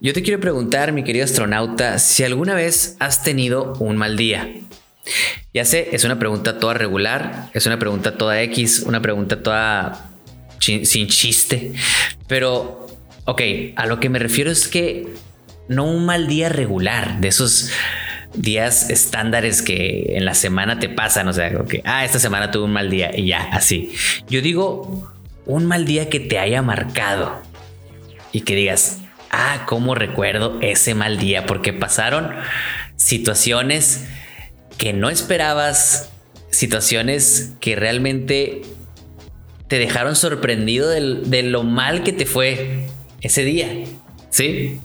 Yo te quiero preguntar, mi querido astronauta, si alguna vez has tenido un mal día. Ya sé, es una pregunta toda regular, es una pregunta toda X, una pregunta toda sin chiste, pero, ok, a lo que me refiero es que no un mal día regular, de esos días estándares que en la semana te pasan, o sea, que, ah, esta semana tuve un mal día y ya, así. Yo digo, un mal día que te haya marcado y que digas, ah, cómo recuerdo ese mal día, porque pasaron situaciones que no esperabas, situaciones que realmente te dejaron sorprendido de lo mal que te fue ese día. ¿Sí?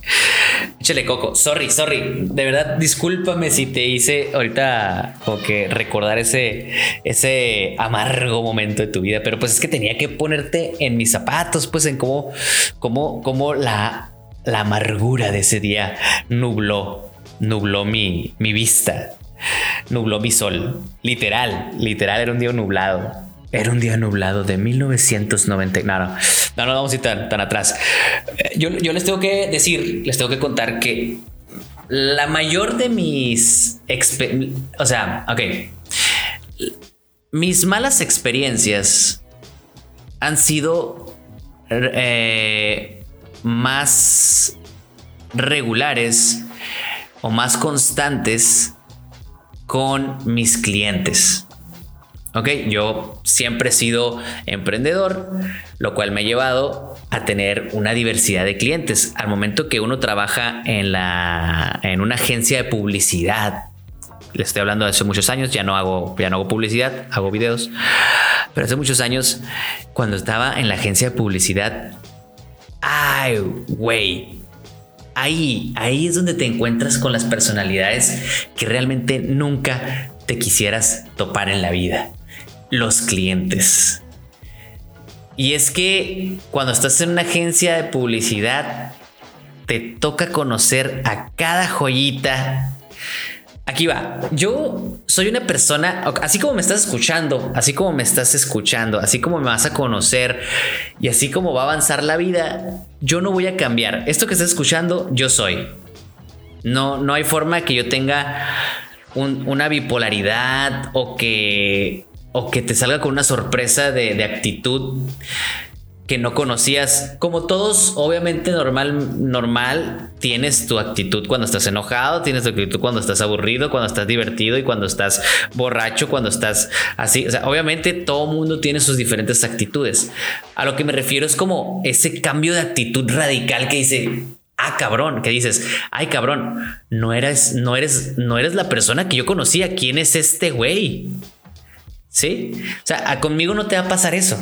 Échale coco. Sorry, sorry. De verdad, discúlpame si te hice ahorita como que recordar ese, ese amargo momento de tu vida. Pero pues es que tenía que ponerte en mis zapatos, pues en cómo, cómo, cómo la la amargura de ese día nubló, nubló mi, mi vista, nubló mi sol. Literal, literal era un día nublado. Era un día nublado de 1990. No, no, no, no vamos a ir tan, tan atrás. Eh, yo, yo, les tengo que decir, les tengo que contar que la mayor de mis... O sea, ok. Mis malas experiencias han sido eh, más regulares o más constantes con mis clientes. Ok, yo siempre he sido emprendedor, lo cual me ha llevado a tener una diversidad de clientes. Al momento que uno trabaja en, la, en una agencia de publicidad, le estoy hablando de hace muchos años, ya no hago, ya no hago publicidad, hago videos, pero hace muchos años, cuando estaba en la agencia de publicidad, ay, güey. Ahí, ahí es donde te encuentras con las personalidades que realmente nunca te quisieras topar en la vida. Los clientes. Y es que cuando estás en una agencia de publicidad, te toca conocer a cada joyita Aquí va. Yo soy una persona, así como me estás escuchando, así como me estás escuchando, así como me vas a conocer y así como va a avanzar la vida, yo no voy a cambiar. Esto que estás escuchando, yo soy. No, no hay forma que yo tenga una bipolaridad o que, o que te salga con una sorpresa de, de actitud que no conocías. Como todos, obviamente normal, normal, tienes tu actitud cuando estás enojado, tienes tu actitud cuando estás aburrido, cuando estás divertido y cuando estás borracho, cuando estás así. O sea, obviamente todo mundo tiene sus diferentes actitudes. A lo que me refiero es como ese cambio de actitud radical que dice, ah, cabrón, que dices, ay, cabrón, no eres, no eres, no eres la persona que yo conocía. ¿Quién es este güey? Sí. O sea, conmigo no te va a pasar eso.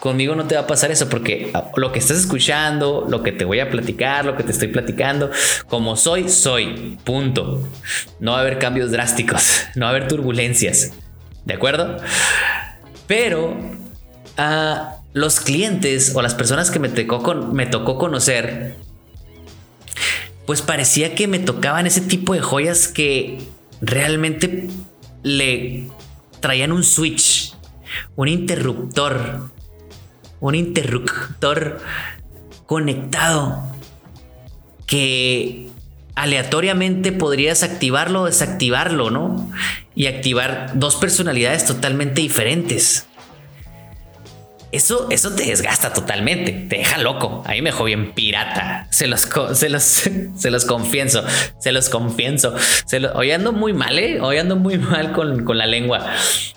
Conmigo no te va a pasar eso porque lo que estás escuchando, lo que te voy a platicar, lo que te estoy platicando, como soy, soy. Punto. No va a haber cambios drásticos, no va a haber turbulencias. ¿De acuerdo? Pero a los clientes o las personas que me tocó, me tocó conocer, pues parecía que me tocaban ese tipo de joyas que realmente le traían un switch, un interruptor un interruptor conectado que aleatoriamente podrías activarlo o desactivarlo, ¿no? Y activar dos personalidades totalmente diferentes. Eso, eso te desgasta totalmente, te deja loco. A mí me dejó bien pirata. Se los, se los, se los confieso, se los confieso. Se hoy ando muy mal, ¿eh? Hoy ando muy mal con, con la lengua.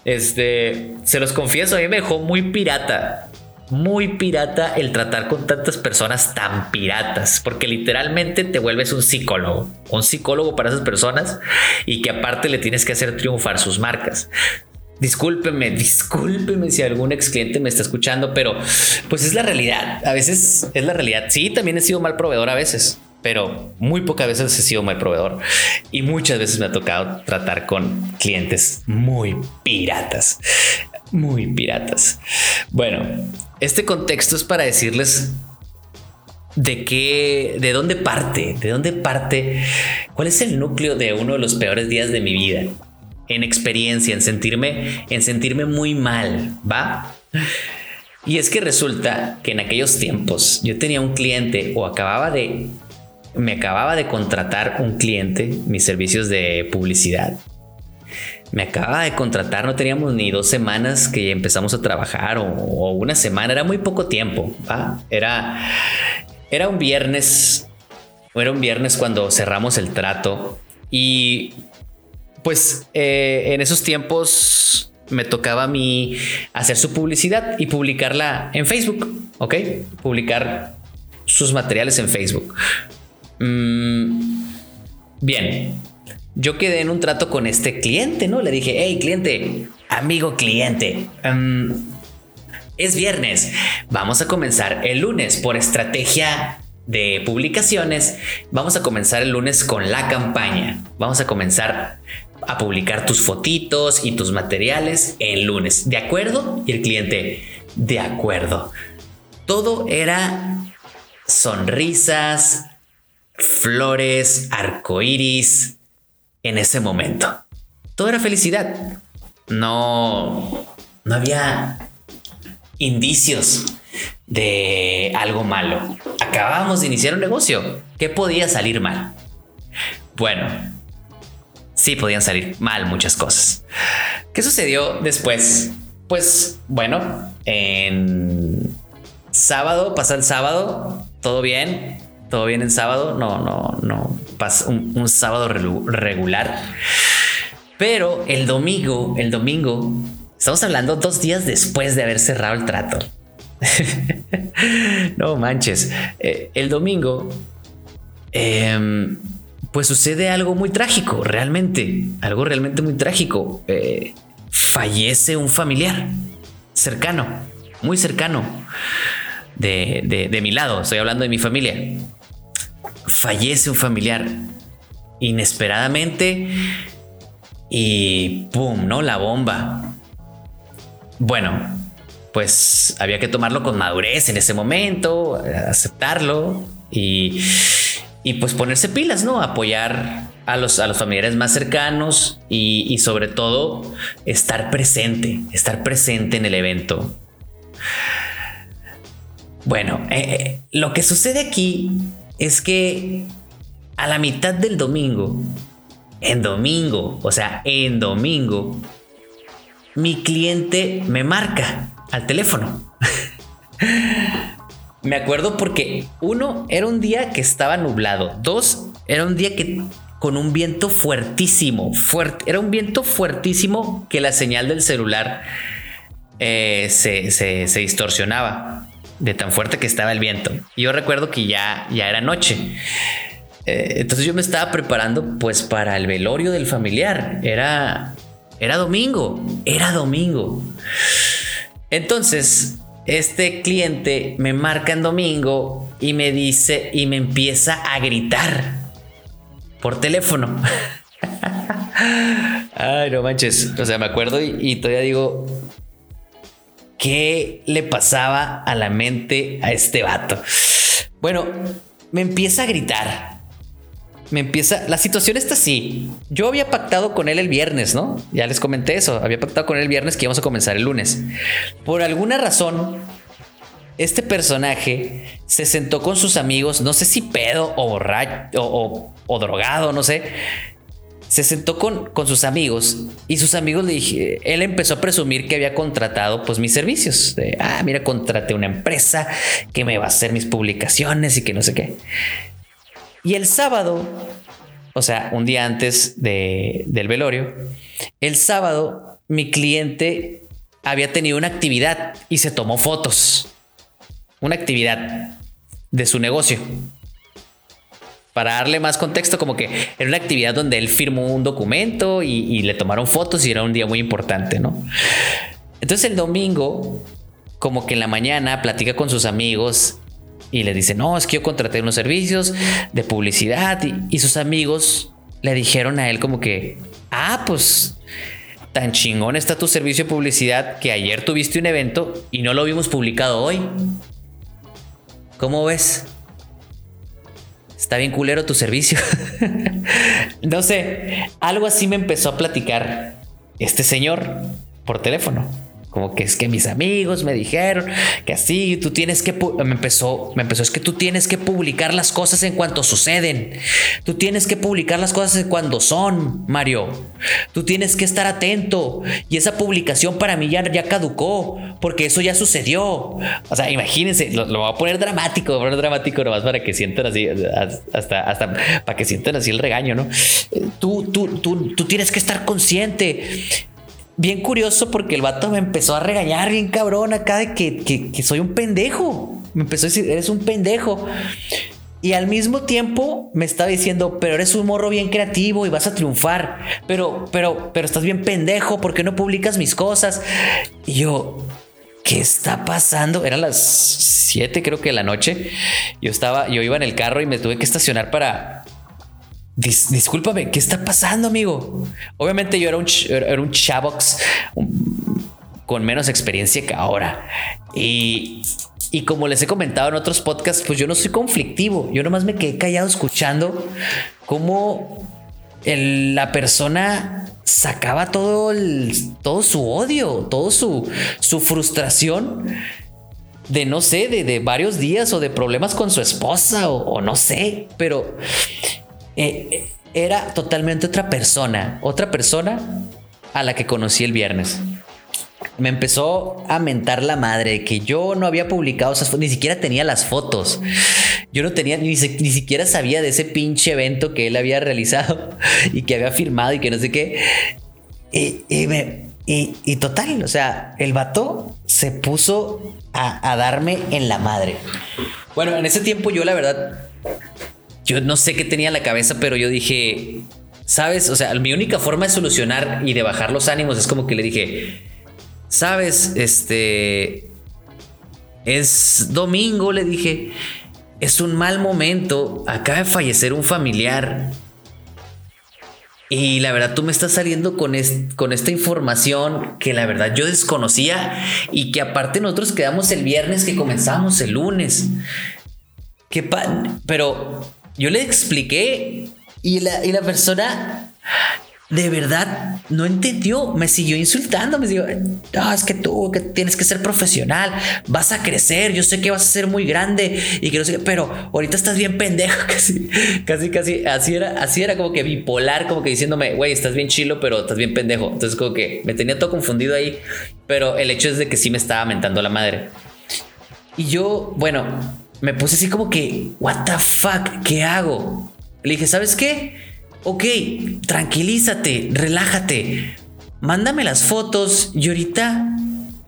Este, se los confieso, a me dejó muy pirata muy pirata el tratar con tantas personas tan piratas, porque literalmente te vuelves un psicólogo, un psicólogo para esas personas y que aparte le tienes que hacer triunfar sus marcas. Discúlpeme, discúlpeme si algún ex cliente me está escuchando, pero pues es la realidad. A veces es la realidad. Sí, también he sido mal proveedor a veces, pero muy pocas veces he sido mal proveedor y muchas veces me ha tocado tratar con clientes muy piratas, muy piratas. Bueno, este contexto es para decirles de qué, de dónde parte, de dónde parte, cuál es el núcleo de uno de los peores días de mi vida. En experiencia, en sentirme, en sentirme muy mal, ¿va? Y es que resulta que en aquellos tiempos yo tenía un cliente o acababa de me acababa de contratar un cliente, mis servicios de publicidad. Me acababa de contratar, no teníamos ni dos semanas que empezamos a trabajar o, una semana, era muy poco tiempo. Era, era un viernes, era un viernes cuando cerramos el trato y pues eh, en esos tiempos me tocaba a mí hacer su publicidad y publicarla en Facebook, ¿ok? Publicar sus materiales en Facebook. Mm, bien, yo quedé en un trato con este cliente, ¿no? Le dije, hey cliente, amigo cliente, em, es viernes, vamos a comenzar el lunes por estrategia de publicaciones, vamos a comenzar el lunes con la campaña, vamos a comenzar a publicar tus fotitos y tus materiales el lunes, ¿de acuerdo? Y el cliente, de acuerdo. Todo era sonrisas, flores, arcoíris en ese momento. Todo era felicidad. No, no había indicios de algo malo. Acabábamos de iniciar un negocio. ¿Qué podía salir mal? Bueno, sí podían salir mal muchas cosas. ¿Qué sucedió después? Pues bueno, en sábado, pasa el sábado, todo bien, todo bien en sábado, no, no, no, un, sábado regular. Pero el domingo, el domingo, estamos hablando dos días después de haber cerrado el trato. no manches, eh, el domingo, em, pues sucede algo muy trágico, realmente, algo realmente muy trágico. Eh, fallece un familiar cercano, muy cercano de, mi lado, estoy hablando de mi familia. Fallece un familiar inesperadamente y ¡pum! ¿No? La bomba. Bueno, pues había que tomarlo con madurez en ese momento, aceptarlo y, y pues ponerse pilas, ¿no? Apoyar a los, a los familiares más cercanos y, sobre todo estar presente, estar presente en el evento. Bueno, eh, eh, lo que sucede aquí es que a la mitad del domingo, en domingo, o sea, en domingo, mi cliente me marca al teléfono. me acuerdo porque uno era un día que estaba nublado, dos era un día que con un viento fuertísimo, fuerte, era un viento fuertísimo que la señal del celular eh, se, se distorsionaba de tan fuerte que estaba el viento. Y yo recuerdo que ya, ya era noche. Eh, entonces yo me estaba preparando pues para el velorio del familiar. Era, era domingo, era domingo. Entonces, este cliente me marca en domingo y me dice y me empieza a gritar por teléfono. Ay, no manches. O sea, me acuerdo y, y todavía digo, ¿Qué le pasaba a la mente a este vato? Bueno, me empieza a gritar. Me empieza. La situación está así. Yo había pactado con él el viernes, ¿no? Ya les comenté eso. Había pactado con él el viernes que íbamos a comenzar el lunes. Por alguna razón, este personaje se sentó con sus amigos, no sé si pedo o borracho o, o drogado, no sé se sentó con, con sus amigos y sus amigos le dije, él empezó a presumir que había contratado pues mis servicios. De, ah, mira, contraté una empresa que me va a hacer mis publicaciones y que no sé qué. Y el sábado, o sea, un día antes de, del velorio, el sábado mi cliente había tenido una actividad y se tomó fotos. Una actividad de su negocio para darle más contexto, como que era una actividad donde él firmó un documento y, le tomaron fotos y era un día muy importante, ¿no? Entonces el domingo, como que en la mañana platica con sus amigos y le dice, no, es que yo contraté unos servicios de publicidad y, y sus amigos le dijeron a él como que, ah, pues tan chingón está tu servicio de publicidad que ayer tuviste un evento y no lo vimos publicado hoy. ¿Cómo ves? Está bien culero tu servicio. no sé, algo así me empezó a platicar este señor por teléfono. Como que es que mis amigos me dijeron que así tú tienes que me empezó, me empezó es que tú tienes que publicar las cosas en cuanto suceden. Tú tienes que publicar las cosas en cuando son, Mario. Tú tienes que estar atento y esa publicación para mí ya, ya caducó porque eso ya sucedió. O sea, imagínense, lo, voy a poner dramático, voy a poner dramático nomás para que sientan así hasta hasta para que sientan así el regaño, ¿no? Tú tú tú tú tienes que estar consciente bien curioso porque el vato me empezó a regañar bien cabrón acá de que, soy un pendejo. Me empezó a decir, eres un pendejo. Y al mismo tiempo me estaba diciendo, pero eres un morro bien creativo y vas a triunfar. Pero, pero, pero estás bien pendejo, ¿por qué no publicas mis cosas? Y yo, ¿qué está pasando? Eran las 7 creo que de la noche. Yo estaba, yo iba en el carro y me tuve que estacionar para, discúlpame, ¿qué está pasando, amigo? Obviamente yo era un, era un chavox con menos experiencia que ahora. Y, y como les he comentado en otros podcasts, pues yo no soy conflictivo. Yo nomás me quedé callado escuchando cómo la persona sacaba todo, todo su odio, todo su, su frustración de no sé, de, varios días o de problemas con su esposa o, o no sé, pero eh, era totalmente otra persona, otra persona a la que conocí el viernes. Me empezó a mentar la madre que yo no había publicado esas fotos, ni siquiera tenía las fotos. Yo no tenía, ni, siquiera sabía de ese pinche evento que él había realizado y que había firmado y que no sé qué. Y, total, o sea, el vato se puso a, a darme en la madre. Bueno, en ese tiempo yo la verdad yo no sé qué tenía en la cabeza, pero yo dije, ¿sabes? O sea, mi única forma de solucionar y de bajar los ánimos es como que le dije, ¿sabes? Este... Es domingo, le dije. Es un mal momento. Acaba de fallecer un familiar. Y la verdad, tú me estás saliendo con, con esta información que la verdad yo desconocía y que aparte nosotros quedamos el viernes que comenzamos el lunes. Qué pan. Pero yo le expliqué y la, y la persona de verdad no entendió, me siguió insultando, me dijo, no, es que tú que tienes que ser profesional, vas a crecer, yo sé que vas a ser muy grande y que no sé, pero ahorita estás bien pendejo, casi, casi, casi, así era, así era como que bipolar, como que diciéndome, güey, estás bien chilo, pero estás bien pendejo. Entonces como que me tenía todo confundido ahí, pero el hecho es de que sí me estaba mentando la madre. Y yo, bueno, me puse así como que, what the fuck, ¿qué hago? Le dije, ¿sabes qué? Ok, tranquilízate, relájate, mándame las fotos y ahorita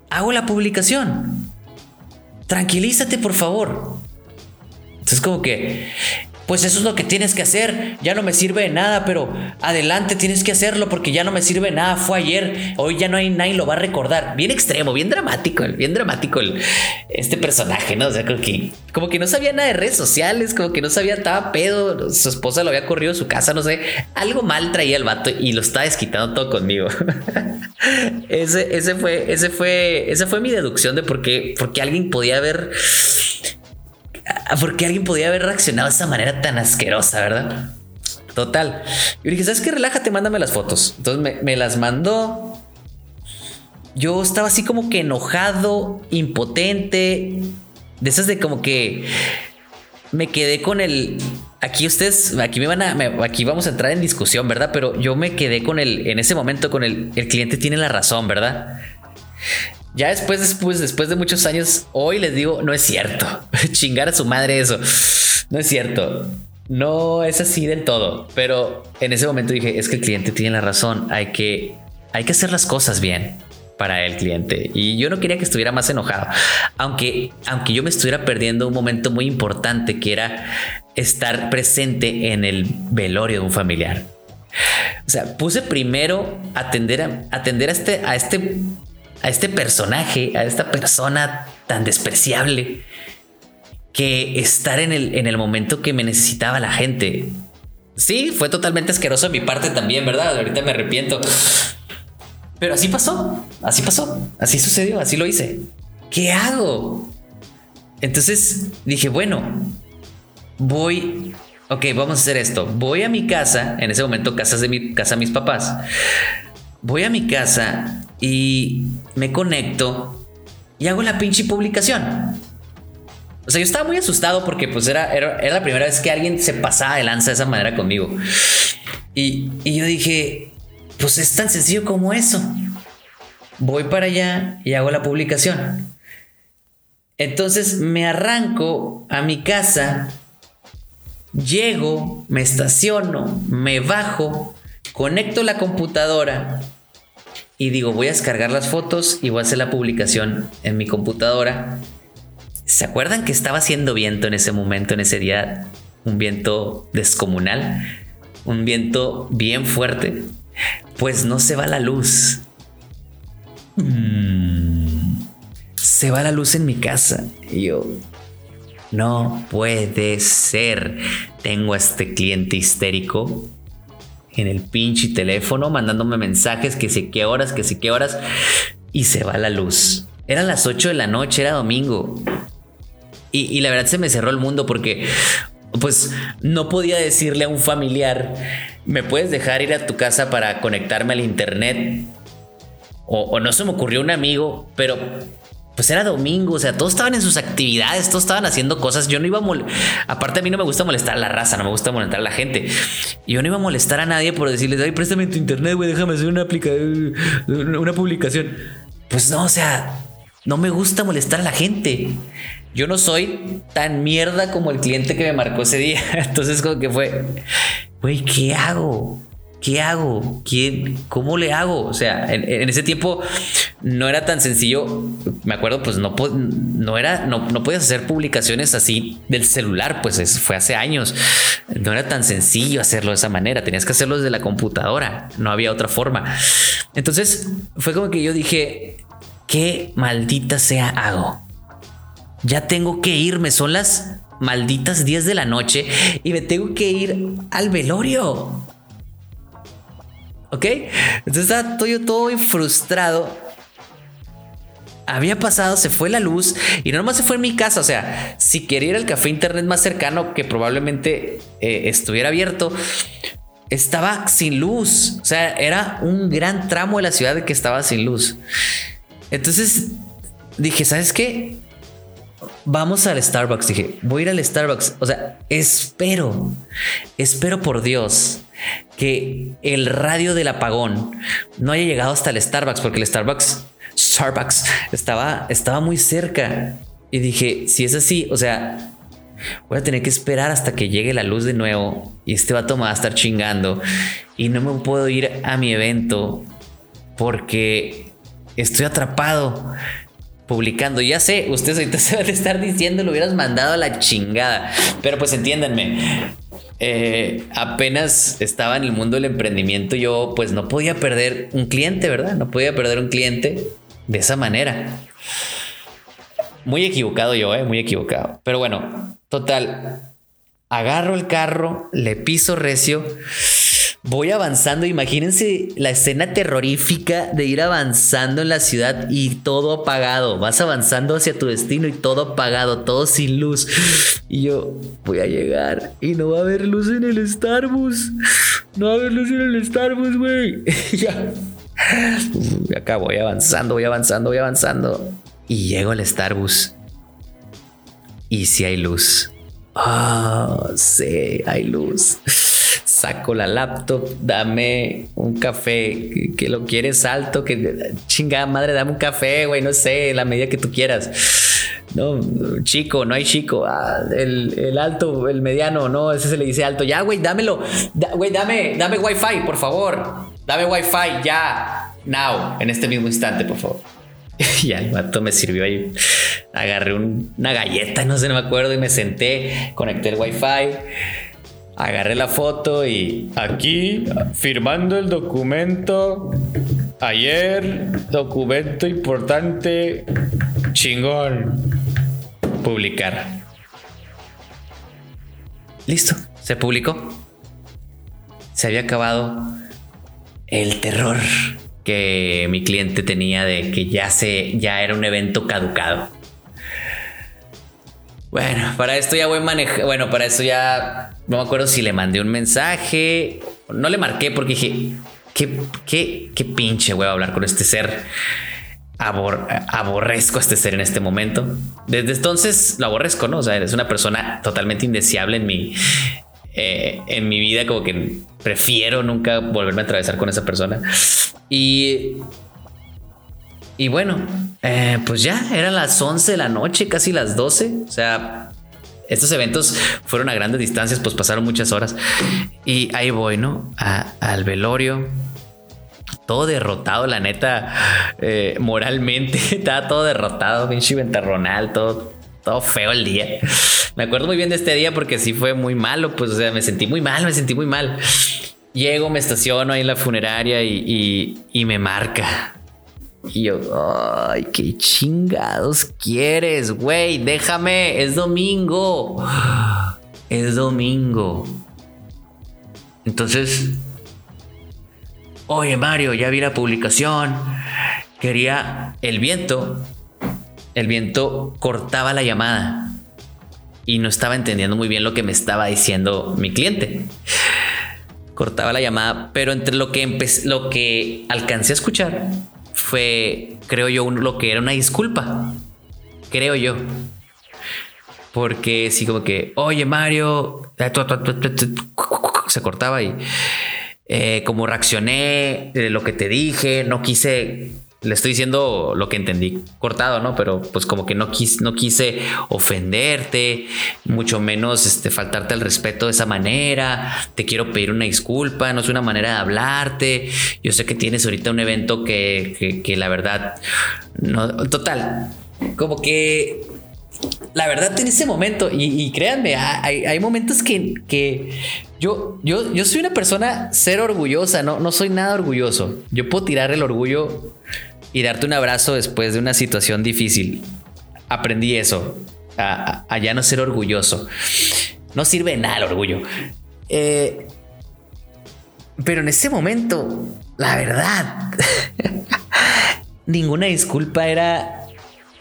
hago la publicación. Tranquilízate, por favor. Entonces como que pues eso es lo que tienes que hacer. Ya no me sirve de nada, pero adelante tienes que hacerlo porque ya no me sirve de nada. Fue ayer, hoy ya no hay nadie lo va a recordar. Bien extremo, bien dramático, bien dramático el, este personaje, ¿no? O sea, como que, como que no sabía nada de redes sociales, como que no sabía, estaba pedo. Su esposa lo había corrido de su casa, no sé. Algo mal traía el vato y lo estaba desquitando todo conmigo. ese, ese fue, ese fue, esa fue mi deducción de por qué, por qué alguien podía haber porque alguien podía haber reaccionado de esa manera tan asquerosa, verdad? Total. Yo dije, ¿sabes qué? Relájate, mándame las fotos. Entonces me, las mandó. Yo estaba así como que enojado, impotente. De esas de como que me quedé con el. Aquí ustedes, aquí me van a, aquí vamos a entrar en discusión, ¿verdad? Pero yo me quedé con el, en ese momento con el, el cliente tiene la razón, ¿verdad? Ya después, después, después de muchos años, hoy les digo, no es cierto. Chingar a su madre eso. No es cierto. No es así del todo. Pero en ese momento dije, es que el cliente tiene la razón. Hay que, hay que hacer las cosas bien para el cliente. Y yo no quería que estuviera más enojado. Aunque, aunque yo me estuviera perdiendo un momento muy importante que era estar presente en el velorio de un familiar. O sea, puse primero atender a, atender a este, a este a este personaje, a esta persona tan despreciable, que estar en el, en el momento que me necesitaba la gente. Sí, fue totalmente asqueroso de mi parte también, ¿verdad? Ahorita me arrepiento. Pero así pasó, así pasó, así sucedió, así lo hice. ¿Qué hago? Entonces dije, bueno, voy, ok, vamos a hacer esto. Voy a mi casa, en ese momento casas de mi casa mis papás. Voy a mi casa y me conecto y hago la pinche publicación. O sea, yo estaba muy asustado porque pues era, era, la primera vez que alguien se pasaba de lanza de esa manera conmigo. Y, y yo dije, pues es tan sencillo como eso. Voy para allá y hago la publicación. Entonces me arranco a mi casa, llego, me estaciono, me bajo, conecto la computadora y digo, voy a descargar las fotos y voy a hacer la publicación en mi computadora. ¿Se acuerdan que estaba haciendo viento en ese momento, en ese día? Un viento descomunal, un viento bien fuerte. Pues no se va la luz. Mm. Se va la luz en mi casa. Y yo, no puede ser. Tengo a este cliente histérico en el pinche teléfono mandándome mensajes que sé qué horas, que sé qué horas y se va la luz. Eran las 8 de la noche, era domingo. Y, la verdad se me cerró el mundo porque pues no podía decirle a un familiar, ¿me puedes dejar ir a tu casa para conectarme al internet? O, o no se me ocurrió un amigo, pero pues era domingo, o sea, todos estaban en sus actividades, todos estaban haciendo cosas. Yo no iba a aparte a mí no me gusta molestar a la raza, no me gusta molestar a la gente. Yo no iba a molestar a nadie por decirles, ay, préstame tu internet, güey, déjame hacer una, aplica una publicación. Pues no, o sea, no me gusta molestar a la gente. Yo no soy tan mierda como el cliente que me marcó ese día. Entonces, como que fue, güey, ¿qué hago? ¿Qué hago? ¿Quién? ¿Cómo le hago? O sea, en, ese tiempo no era tan sencillo. Me acuerdo, pues no, no era, no, no podías hacer publicaciones así del celular, pues fue hace años. No era tan sencillo hacerlo de esa manera. Tenías que hacerlo desde la computadora. No había otra forma. Entonces fue como que yo dije, ¿qué maldita sea hago? Ya tengo que irme. Son las malditas 10 de la noche y me tengo que ir al velorio. ¿Ok? Entonces estaba todo, yo todo frustrado. Había pasado, se fue la luz y no nomás se fue en mi casa. O sea, si quería ir al café internet más cercano que probablemente eh, estuviera abierto, estaba sin luz. O sea, era un gran tramo de la ciudad que estaba sin luz. Entonces dije, ¿sabes qué? Vamos al Starbucks. Dije, voy a ir al Starbucks. O sea, espero, espero por Dios que el radio del apagón no haya llegado hasta el Starbucks, porque el Starbucks, Starbucks estaba, estaba muy cerca. Y dije, si es así, o sea, voy a tener que esperar hasta que llegue la luz de nuevo y este vato me va a estar chingando y no me puedo ir a mi evento porque estoy atrapado publicando. Ya sé, ustedes ahorita se van a estar diciendo lo hubieras mandado a la chingada, pero pues entiéndanme. Eh, apenas estaba en el mundo del emprendimiento, yo pues no podía perder un cliente, ¿verdad? No podía perder un cliente de esa manera. Muy equivocado yo, ¿eh? Muy equivocado. Pero bueno, total. Agarro el carro, le piso recio voy avanzando. Imagínense la escena terrorífica de ir avanzando en la ciudad y todo apagado. Vas avanzando hacia tu destino y todo apagado, todo sin luz. Y yo voy a llegar y no va a haber luz en el Starbucks. No va a haber luz en el Starbucks, güey. ya. Acá voy avanzando, voy avanzando, voy avanzando. Y llego al Starbucks. Y si hay luz. Ah, sí, hay luz saco la laptop, dame un café, que, lo quieres alto, que chingada madre, dame un café, güey, no sé, la medida que tú quieras. No, chico, no hay chico. Ah, el, alto, el mediano, no, ese se le dice alto. Ya, güey, dámelo. güey, dame, dame wifi, por favor. Dame wifi, ya. Now, en este mismo instante, por favor. y el vato me sirvió ahí. Agarré una galleta, no sé, no me acuerdo, y me senté, conecté el wifi Agarré la foto y aquí firmando el documento. Ayer, documento importante, chingón. Publicar. Listo, se publicó. Se había acabado el terror que mi cliente tenía de que ya se ya era un evento caducado. Bueno, para esto ya voy manejar. Bueno, para eso ya no me acuerdo si le mandé un mensaje. No le marqué porque dije, qué, qué, qué pinche a hablar con este ser. aborrezco a este ser en este momento. Desde entonces lo aborrezco, ¿no? O sea, es una persona totalmente indeseable en mi, eh, en mi vida, como que prefiero nunca volverme a atravesar con esa persona. Y, y bueno, eh, pues ya eran las 11 de la noche, casi las 12. O sea, estos eventos fueron a grandes distancias, pues pasaron muchas horas. Y ahí voy, ¿no? al velorio. Todo derrotado, la neta, eh, moralmente, estaba todo derrotado, pinche ventarronal, todo, todo feo el día. Me acuerdo muy bien de este día porque sí fue muy malo, pues, o sea, me sentí muy mal, me sentí muy mal. Llego, me estaciono ahí en la funeraria y, y me marca. Y yo, ay, qué chingados quieres, güey, déjame, es domingo. Es domingo. Entonces, oye Mario, ya vi la publicación. Quería el viento. El viento cortaba la llamada y no estaba entendiendo muy bien lo que me estaba diciendo mi cliente. Cortaba la llamada, pero entre lo que, lo que alcancé a escuchar fue, creo yo, lo que era una disculpa. Creo yo. Porque sí, como que, oye Mario, se cortaba y eh, como reaccioné de lo que te dije, no quise le estoy diciendo lo que entendí cortado, ¿no? Pero pues como que no quise, no quise ofenderte, mucho menos este, faltarte al respeto de esa manera. Te quiero pedir una disculpa, no es una manera de hablarte. Yo sé que tienes ahorita un evento que, que, la verdad, no, total, como que la verdad en ese momento, y, créanme, hay, hay, momentos que, que yo, yo, yo soy una persona ser orgullosa, no, no soy nada orgulloso. Yo puedo tirar el orgullo y darte un abrazo después de una situación difícil. Aprendí eso, a, ya no ser orgulloso. No sirve de nada el orgullo. Eh, pero en ese momento, la verdad, ninguna disculpa era,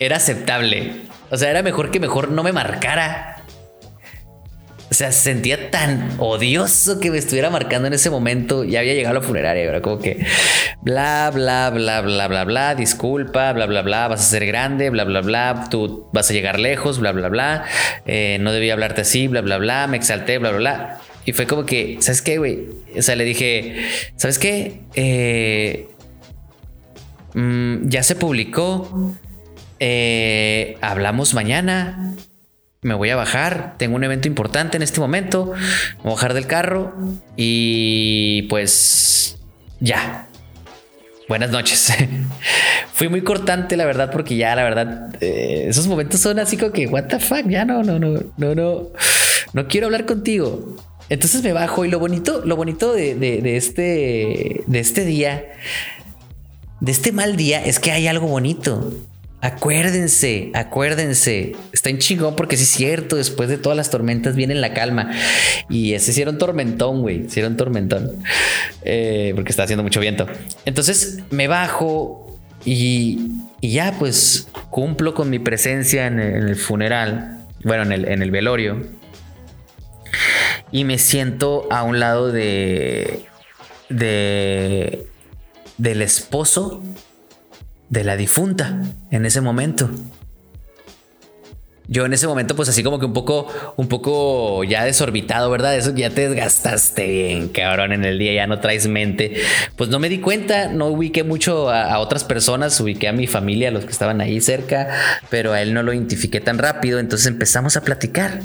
era aceptable. O sea, era mejor que mejor no me marcara o sea, se sentía tan odioso que me estuviera marcando en ese momento. Ya había llegado a la funeraria, era como que bla, bla, bla, bla, bla, bla, disculpa, bla, bla, bla, vas a ser grande, bla, bla, bla, tú vas a llegar lejos, bla, bla, bla, eh, no debía hablarte así, bla, bla, bla, me exalté, bla, bla, bla. Y fue como que, ¿sabes qué, güey? O sea, le dije, ¿sabes qué? Eh, mm, ya se publicó. Eh, hablamos mañana me voy a bajar, tengo un evento importante en este momento, me voy a bajar del carro y pues ya. Buenas noches. Fui muy cortante, la verdad, porque ya, la verdad, eh, esos momentos son así como que, what the fuck, ya no, no, no, no, no, no quiero hablar contigo. Entonces me bajo y lo bonito, lo bonito de, de este, de este día, de este mal día, es que hay algo bonito. Acuérdense, acuérdense. Está en chingón porque sí es cierto, después de todas las tormentas viene la calma. Y ese hicieron tormentón, güey. Hicieron tormentón. Eh, porque está haciendo mucho viento. Entonces me bajo y, ya pues cumplo con mi presencia en el, funeral. Bueno, en el, en el velorio. Y me siento a un lado de... de del esposo de la difunta en ese momento. Yo en ese momento, pues así como que un poco, un poco ya desorbitado, ¿verdad? Eso ya te desgastaste bien, cabrón, en el día, ya no traes mente. Pues no me di cuenta, no ubiqué mucho a, otras personas, ubiqué a mi familia, a los que estaban ahí cerca, pero a él no lo identifiqué tan rápido, entonces empezamos a platicar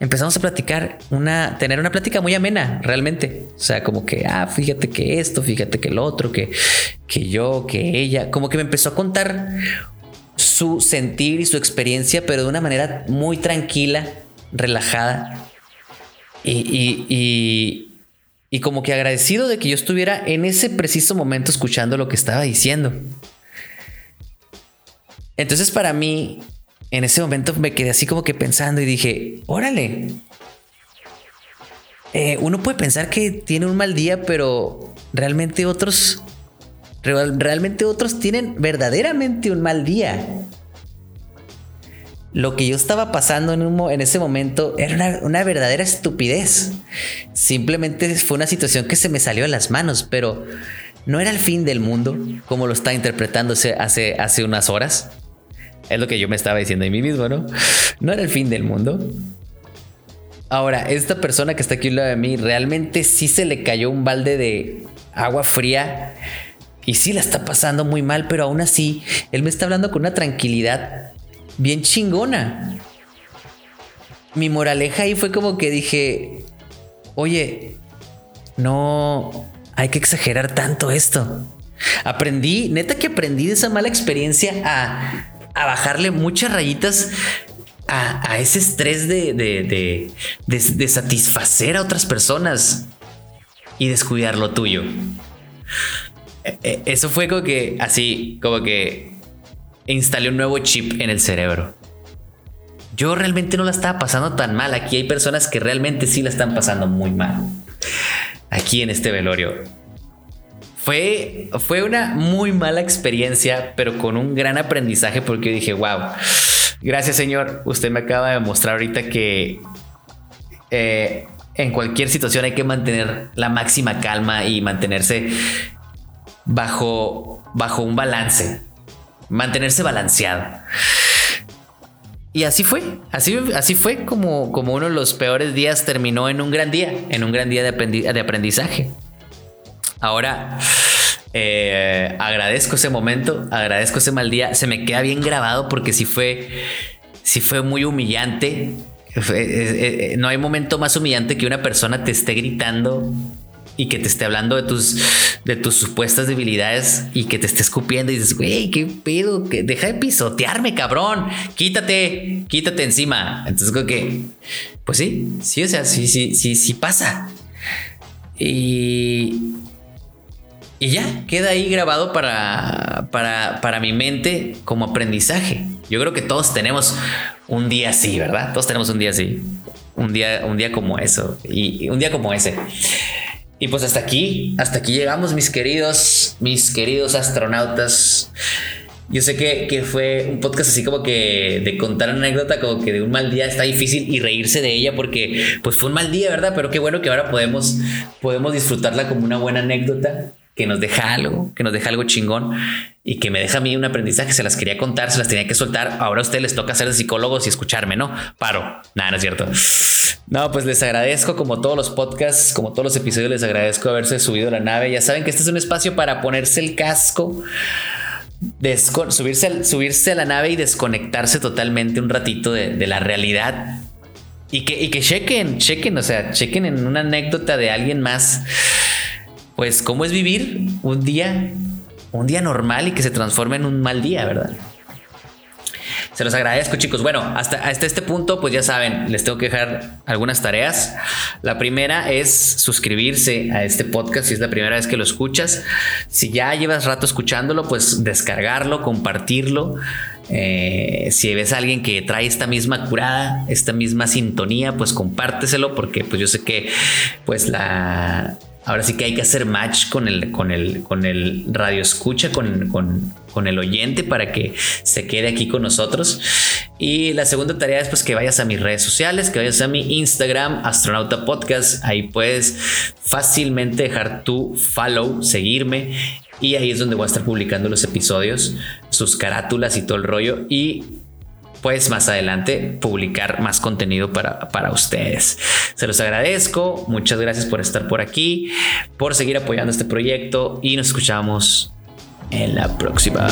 empezamos a platicar, una, tener una plática muy amena, realmente. O sea, como que, ah, fíjate que esto, fíjate que el otro, que, que yo, que ella, como que me empezó a contar su sentir y su experiencia, pero de una manera muy tranquila, relajada. Y, y, y, y como que agradecido de que yo estuviera en ese preciso momento escuchando lo que estaba diciendo. Entonces para mí en ese momento me quedé así como que pensando y dije, órale. Eh, uno puede pensar que tiene un mal día, pero realmente otros, realmente otros tienen verdaderamente un mal día. lo que yo estaba pasando en, en ese momento era una, verdadera estupidez. Simplemente fue una situación que se me salió de las manos, pero no era el fin del mundo, como lo está interpretándose hace unas horas. Es lo que yo me estaba diciendo a mí mismo, ¿no? No era el fin del mundo. Ahora, esta persona que está aquí al lado de mí, realmente sí se le cayó un balde de agua fría y sí la está pasando muy mal, pero aún así, él me está hablando con una tranquilidad bien chingona. Mi moraleja ahí fue como que dije, oye, no hay que exagerar tanto esto. Aprendí, neta que aprendí de esa mala experiencia a, a bajarle muchas rayitas a, ese estrés de, de, de, satisfacer a otras personas y descuidar lo tuyo. E, e, eso fue como que así, como que instalé un nuevo chip en el cerebro. Yo realmente no la estaba pasando tan mal. Aquí hay personas que realmente sí la están pasando muy mal. Aquí en este velorio. Fue, fue una muy mala experiencia, pero con un gran aprendizaje porque dije, wow, gracias Señor, usted me acaba de mostrar ahorita que eh, en cualquier situación hay que mantener la máxima calma y mantenerse bajo, bajo un balance mantenerse balanceado. Y así fue, así, así fue como, como uno de los peores días terminó en un gran día, en un gran día de, aprendizaje. Ahora, eh, agradezco ese momento, agradezco ese mal día, se me queda bien grabado porque sí fue, sí fue muy humillante. Eh, eh, no hay momento más humillante que una persona te esté gritando y que te esté hablando de tus, de tus supuestas debilidades y que te esté escupiendo y dices, güey, qué pedo, que deja de pisotearme, cabrón, quítate, quítate encima. Entonces, creo que, pues sí, sí, o sea, sí, sí, sí, sí pasa. Y, y ya, queda ahí grabado para, para, para mi mente como aprendizaje. Yo creo que todos tenemos un día así, ¿verdad? Todos tenemos un día así. Un día, un día como eso. Y un día como ese. Y pues hasta aquí, hasta aquí llegamos, mis queridos, mis queridos astronautas. Yo sé que, que, fue un podcast así como que de contar una anécdota, como que de un mal día está difícil y reírse de ella porque pues fue un mal día, ¿verdad? Pero qué bueno que ahora podemos, podemos disfrutarla como una buena anécdota que nos deja algo, que nos deja algo chingón y que me deja a mí un aprendizaje. Se las quería contar, se las tenía que soltar. Ahora a ustedes les toca ser de psicólogos y escucharme, ¿no? Paro. Nada, no es cierto. No, pues les agradezco como todos los podcasts, como todos los episodios, les agradezco haberse subido a la nave. Ya saben que este es un espacio para ponerse el casco. subirse, subirse a la nave y desconectarse totalmente un ratito de, la realidad y que, y que chequen, chequen, o sea, chequen en una anécdota de alguien más pues cómo es vivir un día, un día normal y que se transforme en un mal día, ¿verdad? Se los agradezco, chicos. Bueno, hasta, hasta este punto, pues ya saben, les tengo que dejar algunas tareas. La primera es suscribirse a este podcast si es la primera vez que lo escuchas. Si ya llevas rato escuchándolo, pues descargarlo, compartirlo. Eh, si ves a alguien que trae esta misma curada, esta misma sintonía, pues compárteselo porque pues yo sé que pues la Ahora sí que hay que hacer match con el, con el, con el radio escucha, con, con, el oyente para que se quede aquí con nosotros. Y la segunda tarea es pues que vayas a mis redes sociales, que vayas a mi Instagram, Astronauta Podcast. Ahí puedes fácilmente dejar tu follow, seguirme. Y ahí es donde voy a estar publicando los episodios, sus carátulas y todo el rollo. Y pues más adelante publicar más contenido para, para ustedes. Se los agradezco, muchas gracias por estar por aquí, por seguir apoyando este proyecto y nos escuchamos en la próxima.